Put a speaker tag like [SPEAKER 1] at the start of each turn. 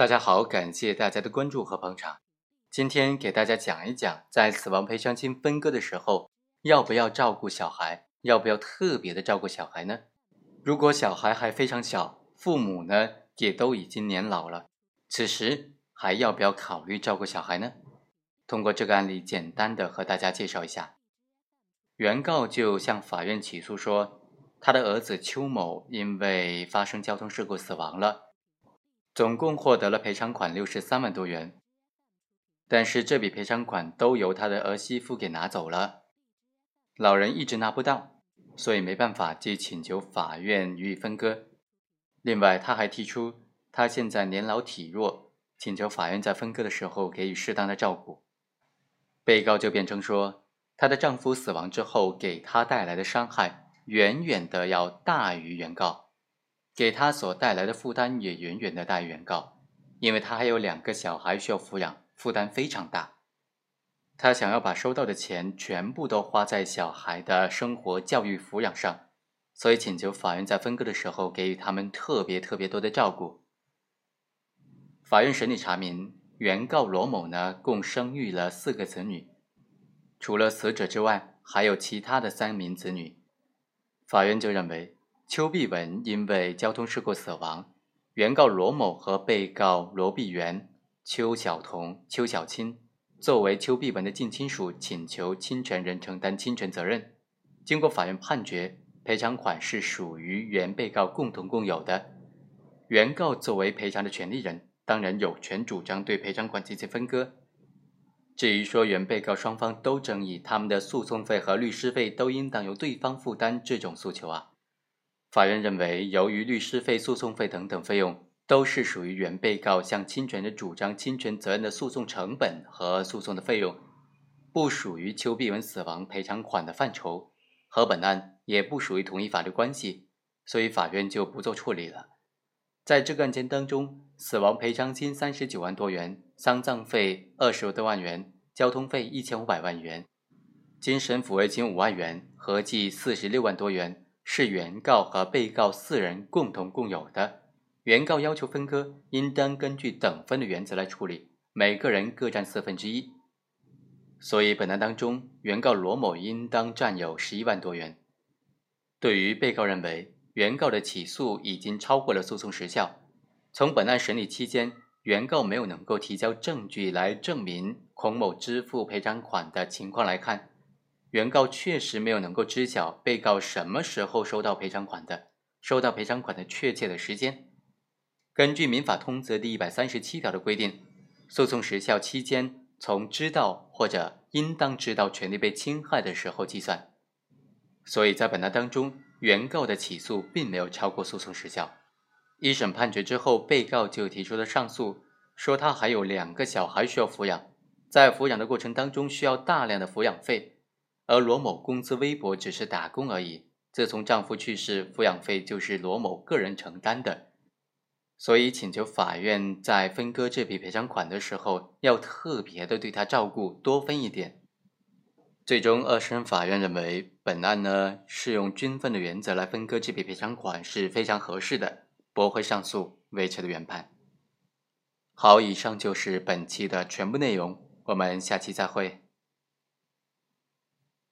[SPEAKER 1] 大家好，感谢大家的关注和捧场。今天给大家讲一讲，在死亡赔偿金分割的时候，要不要照顾小孩？要不要特别的照顾小孩呢？如果小孩还非常小，父母呢也都已经年老了，此时还要不要考虑照顾小孩呢？通过这个案例，简单的和大家介绍一下。原告就向法院起诉说，他的儿子邱某因为发生交通事故死亡了。总共获得了赔偿款六十三万多元，但是这笔赔偿款都由他的儿媳妇给拿走了，老人一直拿不到，所以没办法，即请求法院予以分割。另外，他还提出他现在年老体弱，请求法院在分割的时候给予适当的照顾。被告就辩称说，她的丈夫死亡之后给她带来的伤害远远的要大于原告。给他所带来的负担也远远的大于原告，因为他还有两个小孩需要抚养，负担非常大。他想要把收到的钱全部都花在小孩的生活、教育、抚养上，所以请求法院在分割的时候给予他们特别特别多的照顾。法院审理查明，原告罗某呢共生育了四个子女，除了死者之外，还有其他的三名子女。法院就认为。邱碧文因为交通事故死亡，原告罗某和被告罗碧媛、邱晓彤、邱小青作为邱碧文的近亲属，请求侵权人承担侵权责任。经过法院判决，赔偿款是属于原被告共同共有的。原告作为赔偿的权利人，当然有权主张对赔偿款进行分割。至于说原被告双方都争议他们的诉讼费和律师费都应当由对方负担这种诉求啊。法院认为，由于律师费、诉讼费等等费用都是属于原被告向侵权人主张侵权责任的诉讼成本和诉讼的费用，不属于邱碧文死亡赔偿款的范畴，和本案也不属于同一法律关系，所以法院就不做处理了。在这个案件当中，死亡赔偿金三十九万多元，丧葬费二十多万元，交通费一千五百万元，精神抚慰金五万元，合计四十六万多元。是原告和被告四人共同共有的。原告要求分割，应当根据等分的原则来处理，每个人各占四分之一。所以本案当中，原告罗某应当占有十一万多元。对于被告认为，原告的起诉已经超过了诉讼时效。从本案审理期间，原告没有能够提交证据来证明孔某支付赔偿款的情况来看。原告确实没有能够知晓被告什么时候收到赔偿款的，收到赔偿款的确切的时间。根据民法通则第一百三十七条的规定，诉讼时效期间从知道或者应当知道权利被侵害的时候计算。所以在本案当中，原告的起诉并没有超过诉讼时效。一审判决之后，被告就提出了上诉，说他还有两个小孩需要抚养，在抚养的过程当中需要大量的抚养费。而罗某工资微薄，只是打工而已。自从丈夫去世，抚养费就是罗某个人承担的，所以请求法院在分割这笔赔偿款的时候，要特别的对他照顾，多分一点。最终，二审法院认为本案呢适用均分的原则来分割这笔赔偿款是非常合适的，驳回上诉，维持了原判。好，以上就是本期的全部内容，我们下期再会。